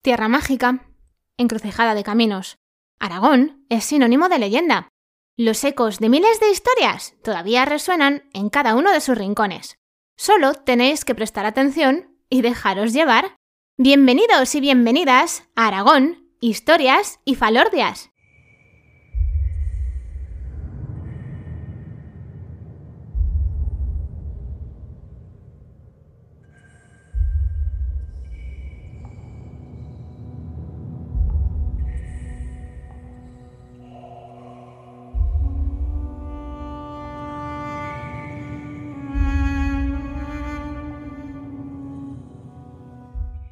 Tierra mágica, encrucijada de caminos. Aragón es sinónimo de leyenda. Los ecos de miles de historias todavía resuenan en cada uno de sus rincones. Solo tenéis que prestar atención y dejaros llevar. Bienvenidos y bienvenidas a Aragón, Historias y Falordias.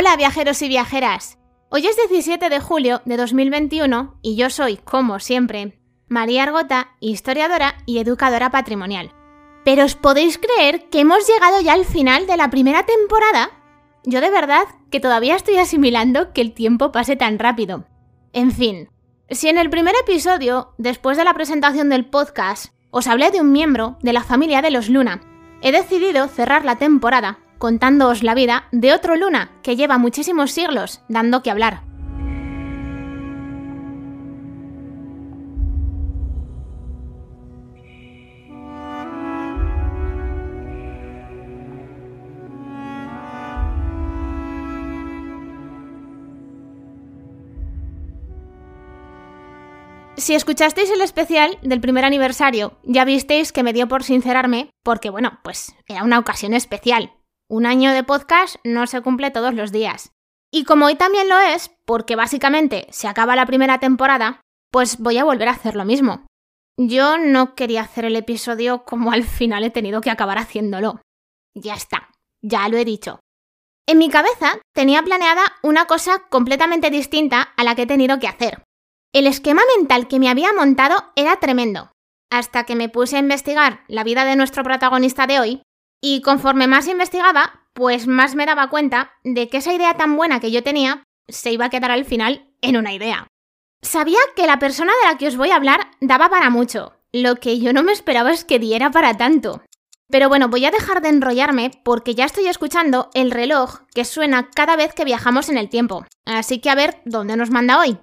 Hola viajeros y viajeras. Hoy es 17 de julio de 2021 y yo soy, como siempre, María Argota, historiadora y educadora patrimonial. Pero ¿os podéis creer que hemos llegado ya al final de la primera temporada? Yo de verdad que todavía estoy asimilando que el tiempo pase tan rápido. En fin, si en el primer episodio, después de la presentación del podcast, os hablé de un miembro de la familia de los Luna, he decidido cerrar la temporada contándoos la vida de otro Luna que lleva muchísimos siglos dando que hablar. Si escuchasteis el especial del primer aniversario, ya visteis que me dio por sincerarme, porque bueno, pues era una ocasión especial, un año de podcast no se cumple todos los días. Y como hoy también lo es, porque básicamente se acaba la primera temporada, pues voy a volver a hacer lo mismo. Yo no quería hacer el episodio como al final he tenido que acabar haciéndolo. Ya está, ya lo he dicho. En mi cabeza tenía planeada una cosa completamente distinta a la que he tenido que hacer. El esquema mental que me había montado era tremendo, hasta que me puse a investigar la vida de nuestro protagonista de hoy y conforme más investigaba, pues más me daba cuenta de que esa idea tan buena que yo tenía se iba a quedar al final en una idea. Sabía que la persona de la que os voy a hablar daba para mucho, lo que yo no me esperaba es que diera para tanto. Pero bueno, voy a dejar de enrollarme porque ya estoy escuchando el reloj que suena cada vez que viajamos en el tiempo. Así que a ver dónde nos manda hoy.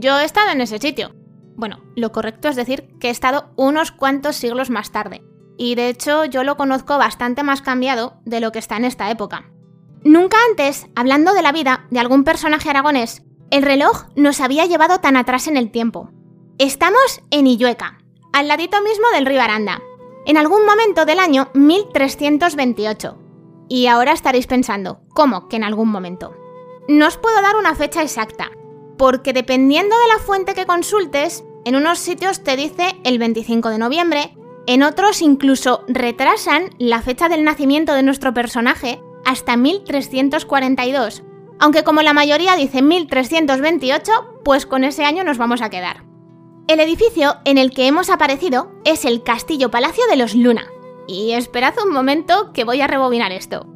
Yo he estado en ese sitio. Bueno, lo correcto es decir que he estado unos cuantos siglos más tarde. Y de hecho yo lo conozco bastante más cambiado de lo que está en esta época. Nunca antes, hablando de la vida de algún personaje aragonés, el reloj nos había llevado tan atrás en el tiempo. Estamos en Illueca, al ladito mismo del río Aranda, en algún momento del año 1328. Y ahora estaréis pensando, ¿cómo que en algún momento? No os puedo dar una fecha exacta, porque dependiendo de la fuente que consultes, en unos sitios te dice el 25 de noviembre, en otros incluso retrasan la fecha del nacimiento de nuestro personaje hasta 1342. Aunque como la mayoría dice 1328, pues con ese año nos vamos a quedar. El edificio en el que hemos aparecido es el Castillo Palacio de los Luna. Y esperad un momento que voy a rebobinar esto.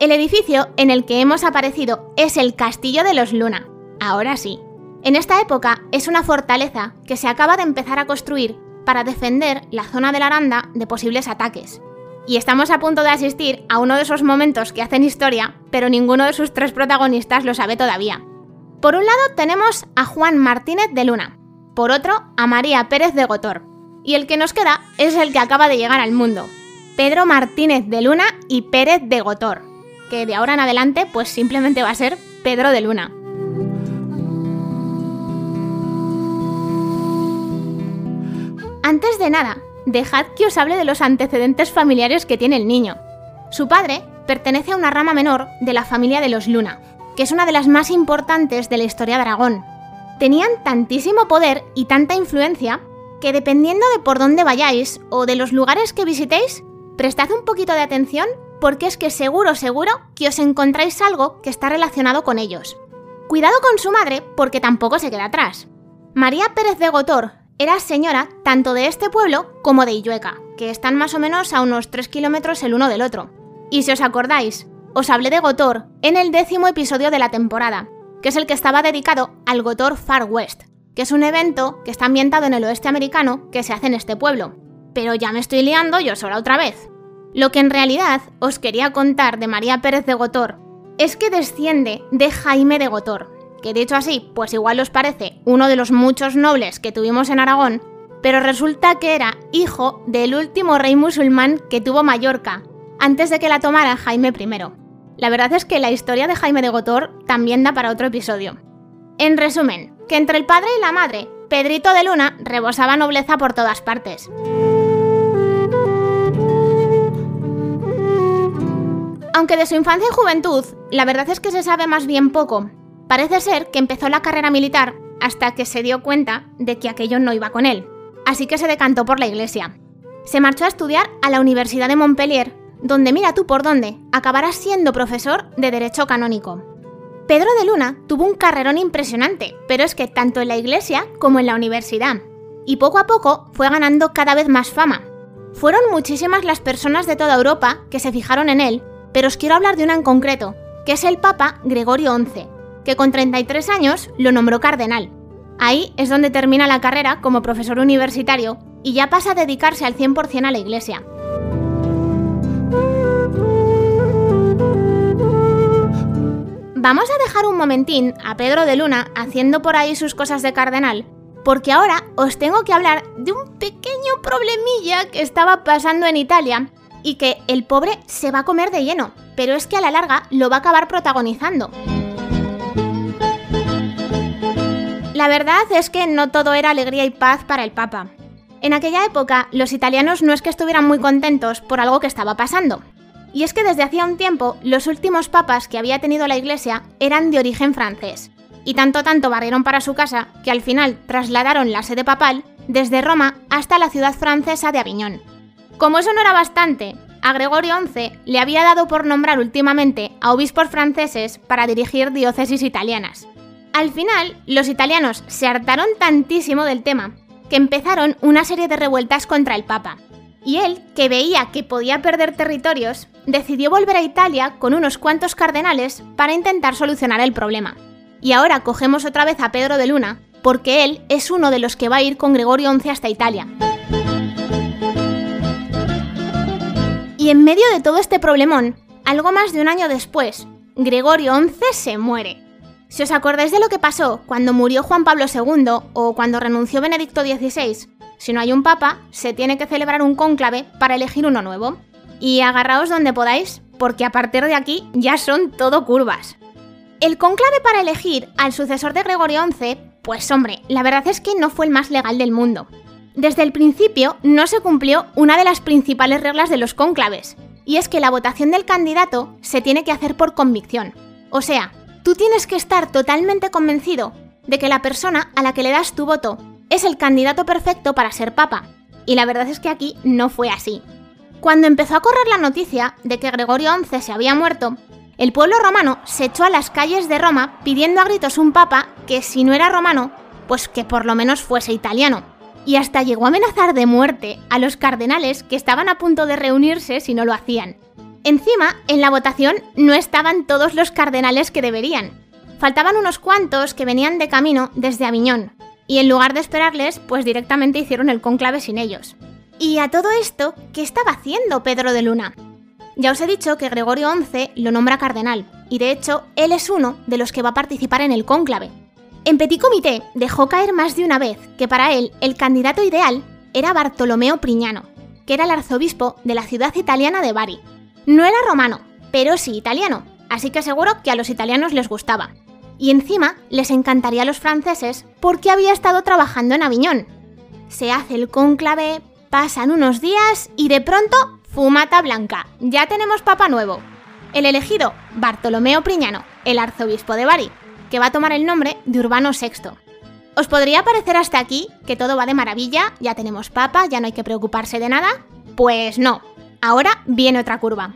El edificio en el que hemos aparecido es el Castillo de los Luna. Ahora sí. En esta época es una fortaleza que se acaba de empezar a construir para defender la zona de la Aranda de posibles ataques. Y estamos a punto de asistir a uno de esos momentos que hacen historia, pero ninguno de sus tres protagonistas lo sabe todavía. Por un lado tenemos a Juan Martínez de Luna, por otro a María Pérez de Gotor, y el que nos queda es el que acaba de llegar al mundo, Pedro Martínez de Luna y Pérez de Gotor que de ahora en adelante pues simplemente va a ser Pedro de Luna. Antes de nada, dejad que os hable de los antecedentes familiares que tiene el niño. Su padre pertenece a una rama menor de la familia de los Luna, que es una de las más importantes de la historia de Aragón. Tenían tantísimo poder y tanta influencia que dependiendo de por dónde vayáis o de los lugares que visitéis, prestad un poquito de atención porque es que seguro, seguro que os encontráis algo que está relacionado con ellos. Cuidado con su madre, porque tampoco se queda atrás. María Pérez de Gotor era señora tanto de este pueblo como de Illueca, que están más o menos a unos 3 kilómetros el uno del otro. Y si os acordáis, os hablé de Gotor en el décimo episodio de la temporada, que es el que estaba dedicado al Gotor Far West, que es un evento que está ambientado en el oeste americano que se hace en este pueblo. Pero ya me estoy liando yo sola otra vez. Lo que en realidad os quería contar de María Pérez de Gotor es que desciende de Jaime de Gotor, que dicho así, pues igual os parece uno de los muchos nobles que tuvimos en Aragón, pero resulta que era hijo del último rey musulmán que tuvo Mallorca, antes de que la tomara Jaime I. La verdad es que la historia de Jaime de Gotor también da para otro episodio. En resumen, que entre el padre y la madre, Pedrito de Luna rebosaba nobleza por todas partes. Aunque de su infancia y juventud, la verdad es que se sabe más bien poco. Parece ser que empezó la carrera militar hasta que se dio cuenta de que aquello no iba con él, así que se decantó por la iglesia. Se marchó a estudiar a la Universidad de Montpellier, donde mira tú por dónde, acabará siendo profesor de Derecho Canónico. Pedro de Luna tuvo un carrerón impresionante, pero es que tanto en la iglesia como en la universidad. Y poco a poco fue ganando cada vez más fama. Fueron muchísimas las personas de toda Europa que se fijaron en él, pero os quiero hablar de una en concreto, que es el Papa Gregorio XI, que con 33 años lo nombró cardenal. Ahí es donde termina la carrera como profesor universitario y ya pasa a dedicarse al 100% a la iglesia. Vamos a dejar un momentín a Pedro de Luna haciendo por ahí sus cosas de cardenal, porque ahora os tengo que hablar de un pequeño problemilla que estaba pasando en Italia y que el pobre se va a comer de lleno, pero es que a la larga lo va a acabar protagonizando. La verdad es que no todo era alegría y paz para el Papa. En aquella época, los italianos no es que estuvieran muy contentos por algo que estaba pasando. Y es que desde hacía un tiempo, los últimos papas que había tenido la Iglesia eran de origen francés. Y tanto tanto barrieron para su casa que al final trasladaron la sede papal desde Roma hasta la ciudad francesa de Aviñón. Como eso no era bastante, a Gregorio XI le había dado por nombrar últimamente a obispos franceses para dirigir diócesis italianas. Al final, los italianos se hartaron tantísimo del tema que empezaron una serie de revueltas contra el Papa. Y él, que veía que podía perder territorios, decidió volver a Italia con unos cuantos cardenales para intentar solucionar el problema. Y ahora cogemos otra vez a Pedro de Luna, porque él es uno de los que va a ir con Gregorio XI hasta Italia. Y en medio de todo este problemón, algo más de un año después, Gregorio XI se muere. Si os acordáis de lo que pasó cuando murió Juan Pablo II o cuando renunció Benedicto XVI, si no hay un papa, se tiene que celebrar un cónclave para elegir uno nuevo. Y agarraos donde podáis, porque a partir de aquí ya son todo curvas. El cónclave para elegir al sucesor de Gregorio XI, pues hombre, la verdad es que no fue el más legal del mundo. Desde el principio no se cumplió una de las principales reglas de los cónclaves, y es que la votación del candidato se tiene que hacer por convicción. O sea, Tú tienes que estar totalmente convencido de que la persona a la que le das tu voto es el candidato perfecto para ser papa. Y la verdad es que aquí no fue así. Cuando empezó a correr la noticia de que Gregorio XI se había muerto, el pueblo romano se echó a las calles de Roma pidiendo a gritos un papa que si no era romano, pues que por lo menos fuese italiano. Y hasta llegó a amenazar de muerte a los cardenales que estaban a punto de reunirse si no lo hacían. Encima, en la votación no estaban todos los cardenales que deberían. Faltaban unos cuantos que venían de camino desde Aviñón, y en lugar de esperarles, pues directamente hicieron el conclave sin ellos. Y a todo esto, ¿qué estaba haciendo Pedro de Luna? Ya os he dicho que Gregorio XI lo nombra cardenal, y de hecho, él es uno de los que va a participar en el cónclave. En Petit Comité dejó caer más de una vez que para él el candidato ideal era Bartolomeo Prignano, que era el arzobispo de la ciudad italiana de Bari, no era romano, pero sí italiano, así que seguro que a los italianos les gustaba. Y encima les encantaría a los franceses porque había estado trabajando en Aviñón. Se hace el cónclave, pasan unos días y de pronto, fumata blanca, ya tenemos papa nuevo. El elegido, Bartolomeo Priñano, el arzobispo de Bari, que va a tomar el nombre de Urbano VI. ¿Os podría parecer hasta aquí que todo va de maravilla, ya tenemos papa, ya no hay que preocuparse de nada? Pues no, Ahora viene otra curva.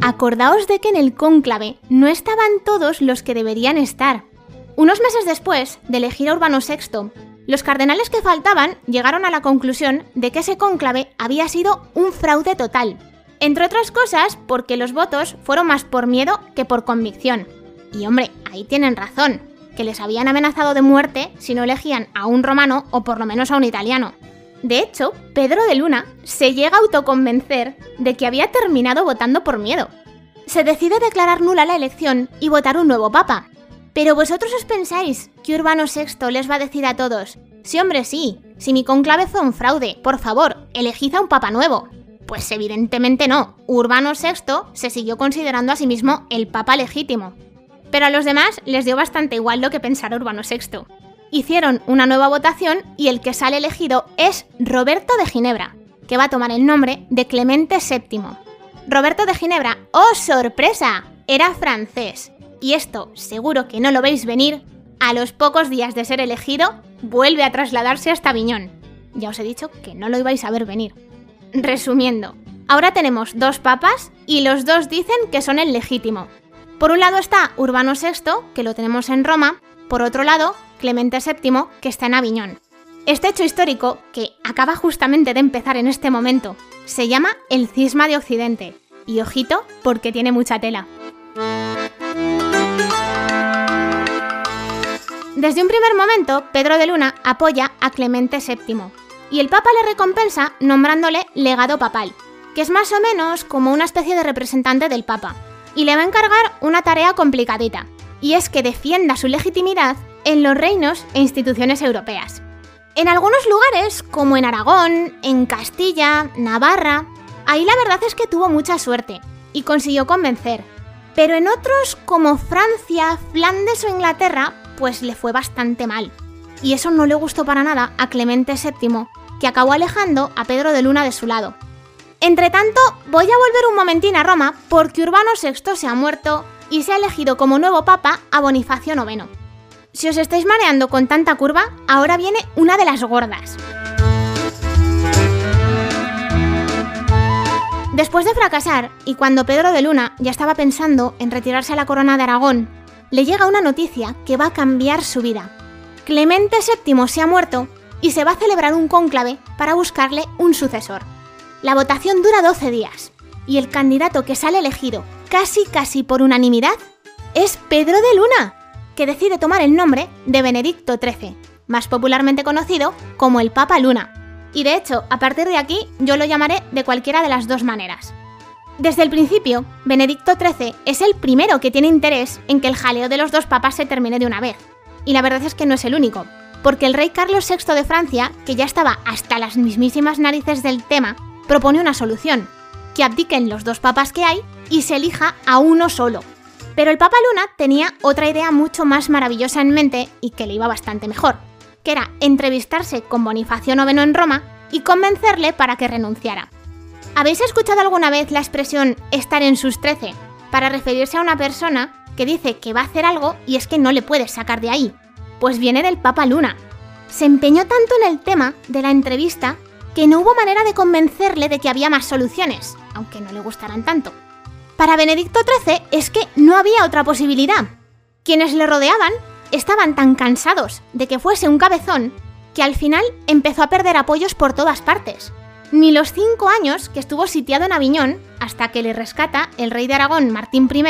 Acordaos de que en el cónclave no estaban todos los que deberían estar. Unos meses después de elegir a Urbano VI, Los cardenales que faltaban llegaron a la conclusión de que ese cónclave había sido un fraude total. Entre otras cosas, porque los votos fueron más por miedo que por convicción. Y hombre, ahí tienen razón, que les habían amenazado de muerte si no elegían a un romano o por lo menos a un italiano. De hecho, Pedro de Luna se llega a autoconvencer de que había terminado votando por miedo. Se decide declarar nula la elección y votar un nuevo papa, pero vosotros os pensáis que Urbano VI les va a decir a todos, sí hombre sí, si mi conclave fue un fraude, por favor, elegid a un papa nuevo. Pues evidentemente no, Urbano VI se siguió considerando a sí mismo el papa legítimo. Pero a los demás les dio bastante igual lo que pensara Urbano VI. Hicieron una nueva votación y el que sale elegido es Roberto de Ginebra, que va a tomar el nombre de Clemente VII. Roberto de Ginebra, ¡oh sorpresa! Era francés y esto seguro que no lo veis venir, a los pocos días de ser elegido, vuelve a trasladarse hasta Aviñón. Ya os he dicho que no lo ibais a ver venir. Resumiendo, ahora tenemos dos papas y los dos dicen que son el legítimo. Por un lado está Urbano VI, que lo tenemos en Roma, por otro lado, Clemente VII, que está en Aviñón. Este hecho histórico, que acaba justamente de empezar en este momento, se llama el Cisma de Occidente. Y ojito, porque tiene mucha tela. Desde un primer momento, Pedro de Luna apoya a Clemente VII y el Papa le recompensa nombrándole legado papal, que es más o menos como una especie de representante del Papa, y le va a encargar una tarea complicadita, y es que defienda su legitimidad en los reinos e instituciones europeas. En algunos lugares, como en Aragón, en Castilla, Navarra, ahí la verdad es que tuvo mucha suerte y consiguió convencer. Pero en otros, como Francia, Flandes o Inglaterra, pues le fue bastante mal. Y eso no le gustó para nada a Clemente VII, que acabó alejando a Pedro de Luna de su lado. Entre tanto, voy a volver un momentín a Roma porque Urbano VI se ha muerto y se ha elegido como nuevo papa a Bonifacio IX. Si os estáis mareando con tanta curva, ahora viene una de las gordas. Después de fracasar, y cuando Pedro de Luna ya estaba pensando en retirarse a la corona de Aragón le llega una noticia que va a cambiar su vida. Clemente VII se ha muerto y se va a celebrar un cónclave para buscarle un sucesor. La votación dura 12 días y el candidato que sale elegido, casi casi por unanimidad, es Pedro de Luna, que decide tomar el nombre de Benedicto XIII, más popularmente conocido como el Papa Luna. Y de hecho, a partir de aquí yo lo llamaré de cualquiera de las dos maneras. Desde el principio, Benedicto XIII es el primero que tiene interés en que el jaleo de los dos papas se termine de una vez. Y la verdad es que no es el único, porque el rey Carlos VI de Francia, que ya estaba hasta las mismísimas narices del tema, propone una solución, que abdiquen los dos papas que hay y se elija a uno solo. Pero el Papa Luna tenía otra idea mucho más maravillosa en mente y que le iba bastante mejor, que era entrevistarse con Bonifacio IX en Roma y convencerle para que renunciara. ¿Habéis escuchado alguna vez la expresión estar en sus trece para referirse a una persona que dice que va a hacer algo y es que no le puedes sacar de ahí? Pues viene del Papa Luna. Se empeñó tanto en el tema de la entrevista que no hubo manera de convencerle de que había más soluciones, aunque no le gustaran tanto. Para Benedicto XIII es que no había otra posibilidad. Quienes le rodeaban estaban tan cansados de que fuese un cabezón que al final empezó a perder apoyos por todas partes. Ni los cinco años que estuvo sitiado en Aviñón, hasta que le rescata el rey de Aragón, Martín I,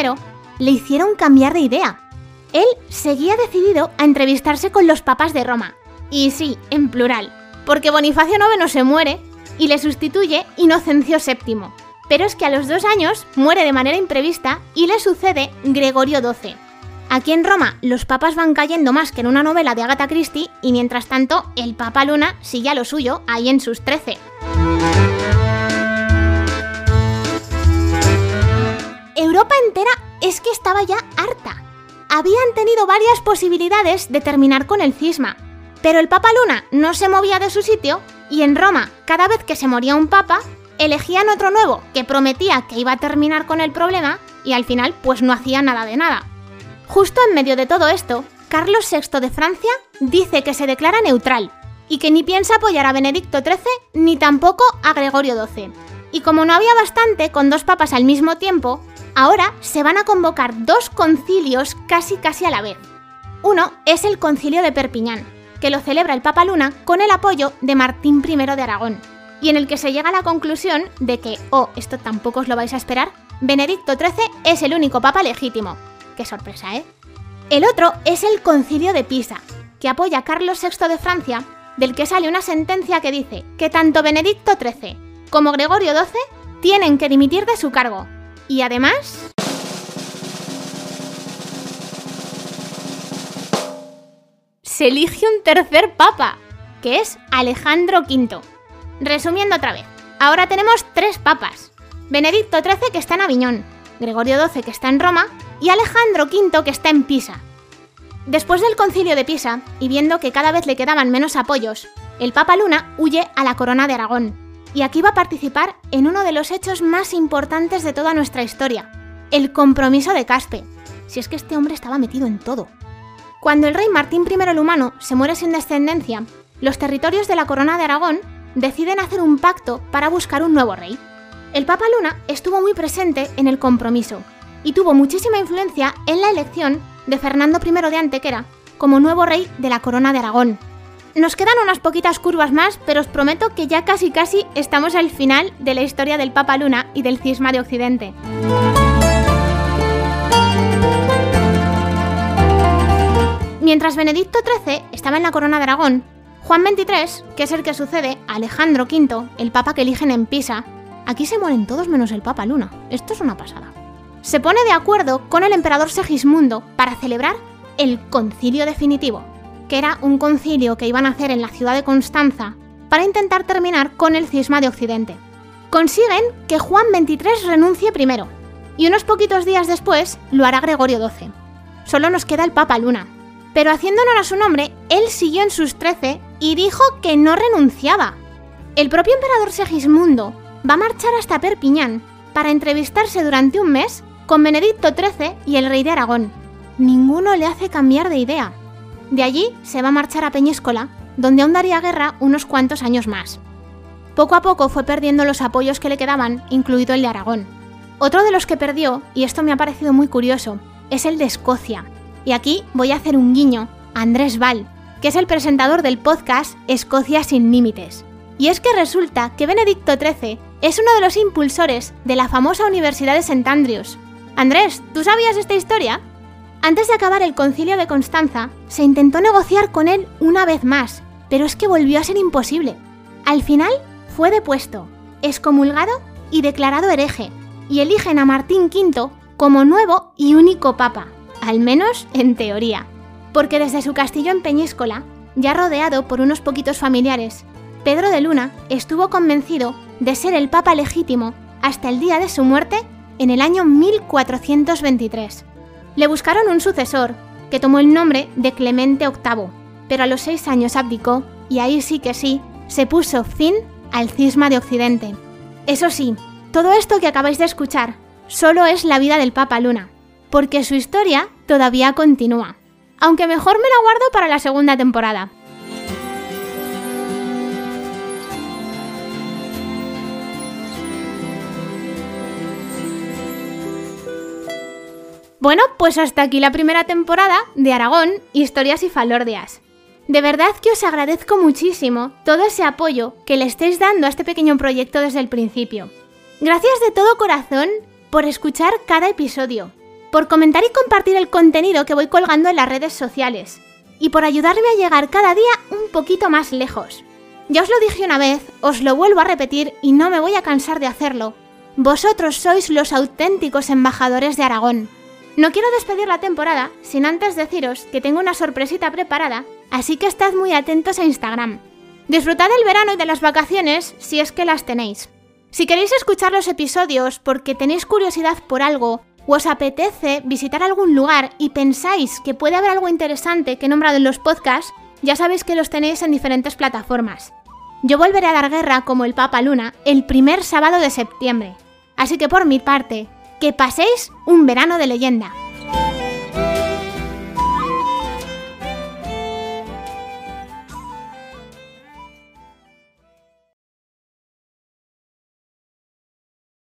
le hicieron cambiar de idea. Él seguía decidido a entrevistarse con los papas de Roma. Y sí, en plural, porque Bonifacio IX se muere y le sustituye Inocencio VII. Pero es que a los dos años muere de manera imprevista y le sucede Gregorio XII. Aquí en Roma los papas van cayendo más que en una novela de Agatha Christie y mientras tanto el Papa Luna sigue a lo suyo ahí en sus trece. Europa entera es que estaba ya harta. Habían tenido varias posibilidades de terminar con el cisma, pero el Papa Luna no se movía de su sitio y en Roma, cada vez que se moría un papa, elegían otro nuevo que prometía que iba a terminar con el problema y al final pues no hacía nada de nada. Justo en medio de todo esto, Carlos VI de Francia dice que se declara neutral y que ni piensa apoyar a Benedicto XIII ni tampoco a Gregorio XII. Y como no había bastante con dos papas al mismo tiempo, ahora se van a convocar dos concilios casi casi a la vez. Uno es el concilio de Perpiñán, que lo celebra el Papa Luna con el apoyo de Martín I de Aragón, y en el que se llega a la conclusión de que, oh, esto tampoco os lo vais a esperar, Benedicto XIII es el único papa legítimo. Qué sorpresa, ¿eh? El otro es el Concilio de Pisa, que apoya a Carlos VI de Francia, del que sale una sentencia que dice que tanto Benedicto XIII como Gregorio XII tienen que dimitir de su cargo. Y además... Se elige un tercer papa, que es Alejandro V. Resumiendo otra vez, ahora tenemos tres papas. Benedicto XIII que está en Aviñón, Gregorio XII que está en Roma y Alejandro V que está en Pisa. Después del concilio de Pisa, y viendo que cada vez le quedaban menos apoyos, el Papa Luna huye a la corona de Aragón, y aquí va a participar en uno de los hechos más importantes de toda nuestra historia, el compromiso de Caspe. Si es que este hombre estaba metido en todo. Cuando el rey Martín I el Humano se muere sin descendencia, los territorios de la corona de Aragón deciden hacer un pacto para buscar un nuevo rey. El Papa Luna estuvo muy presente en el compromiso y tuvo muchísima influencia en la elección de Fernando I de Antequera como nuevo rey de la corona de Aragón. Nos quedan unas poquitas curvas más, pero os prometo que ya casi casi estamos al final de la historia del Papa Luna y del cisma de Occidente. Mientras Benedicto XIII estaba en la corona de Aragón, Juan XXIII, que es el que sucede a Alejandro V, el papa que eligen en Pisa, Aquí se mueren todos menos el Papa Luna. Esto es una pasada. Se pone de acuerdo con el emperador Segismundo para celebrar el concilio definitivo, que era un concilio que iban a hacer en la ciudad de Constanza para intentar terminar con el cisma de Occidente. Consiguen que Juan XXIII renuncie primero, y unos poquitos días después lo hará Gregorio XII. Solo nos queda el Papa Luna. Pero haciendo honor a su nombre, él siguió en sus trece y dijo que no renunciaba. El propio emperador Segismundo va a marchar hasta Perpiñán para entrevistarse durante un mes con Benedicto XIII y el rey de Aragón. Ninguno le hace cambiar de idea. De allí se va a marchar a Peñíscola, donde aún daría guerra unos cuantos años más. Poco a poco fue perdiendo los apoyos que le quedaban, incluido el de Aragón. Otro de los que perdió, y esto me ha parecido muy curioso, es el de Escocia. Y aquí voy a hacer un guiño a Andrés Val, que es el presentador del podcast Escocia sin Límites. Y es que resulta que Benedicto XIII es uno de los impulsores de la famosa Universidad de St. Andrews. Andrés, ¿tú sabías esta historia? Antes de acabar el concilio de Constanza, se intentó negociar con él una vez más, pero es que volvió a ser imposible. Al final, fue depuesto, excomulgado y declarado hereje, y eligen a Martín V como nuevo y único papa, al menos en teoría, porque desde su castillo en Peñíscola, ya rodeado por unos poquitos familiares, Pedro de Luna estuvo convencido de ser el papa legítimo hasta el día de su muerte en el año 1423. Le buscaron un sucesor, que tomó el nombre de Clemente VIII, pero a los seis años abdicó y ahí sí que sí, se puso fin al cisma de Occidente. Eso sí, todo esto que acabáis de escuchar solo es la vida del Papa Luna, porque su historia todavía continúa. Aunque mejor me la guardo para la segunda temporada. Bueno, pues hasta aquí la primera temporada de Aragón, Historias y Falordias. De verdad que os agradezco muchísimo todo ese apoyo que le estáis dando a este pequeño proyecto desde el principio. Gracias de todo corazón por escuchar cada episodio, por comentar y compartir el contenido que voy colgando en las redes sociales, y por ayudarme a llegar cada día un poquito más lejos. Ya os lo dije una vez, os lo vuelvo a repetir y no me voy a cansar de hacerlo. Vosotros sois los auténticos embajadores de Aragón no quiero despedir la temporada sin antes deciros que tengo una sorpresita preparada, así que estad muy atentos a Instagram. Disfrutad del verano y de las vacaciones si es que las tenéis. Si queréis escuchar los episodios porque tenéis curiosidad por algo o os apetece visitar algún lugar y pensáis que puede haber algo interesante que he nombrado en los podcasts, ya sabéis que los tenéis en diferentes plataformas. Yo volveré a dar guerra como el Papa Luna el primer sábado de septiembre. Así que por mi parte, que paséis un verano de leyenda.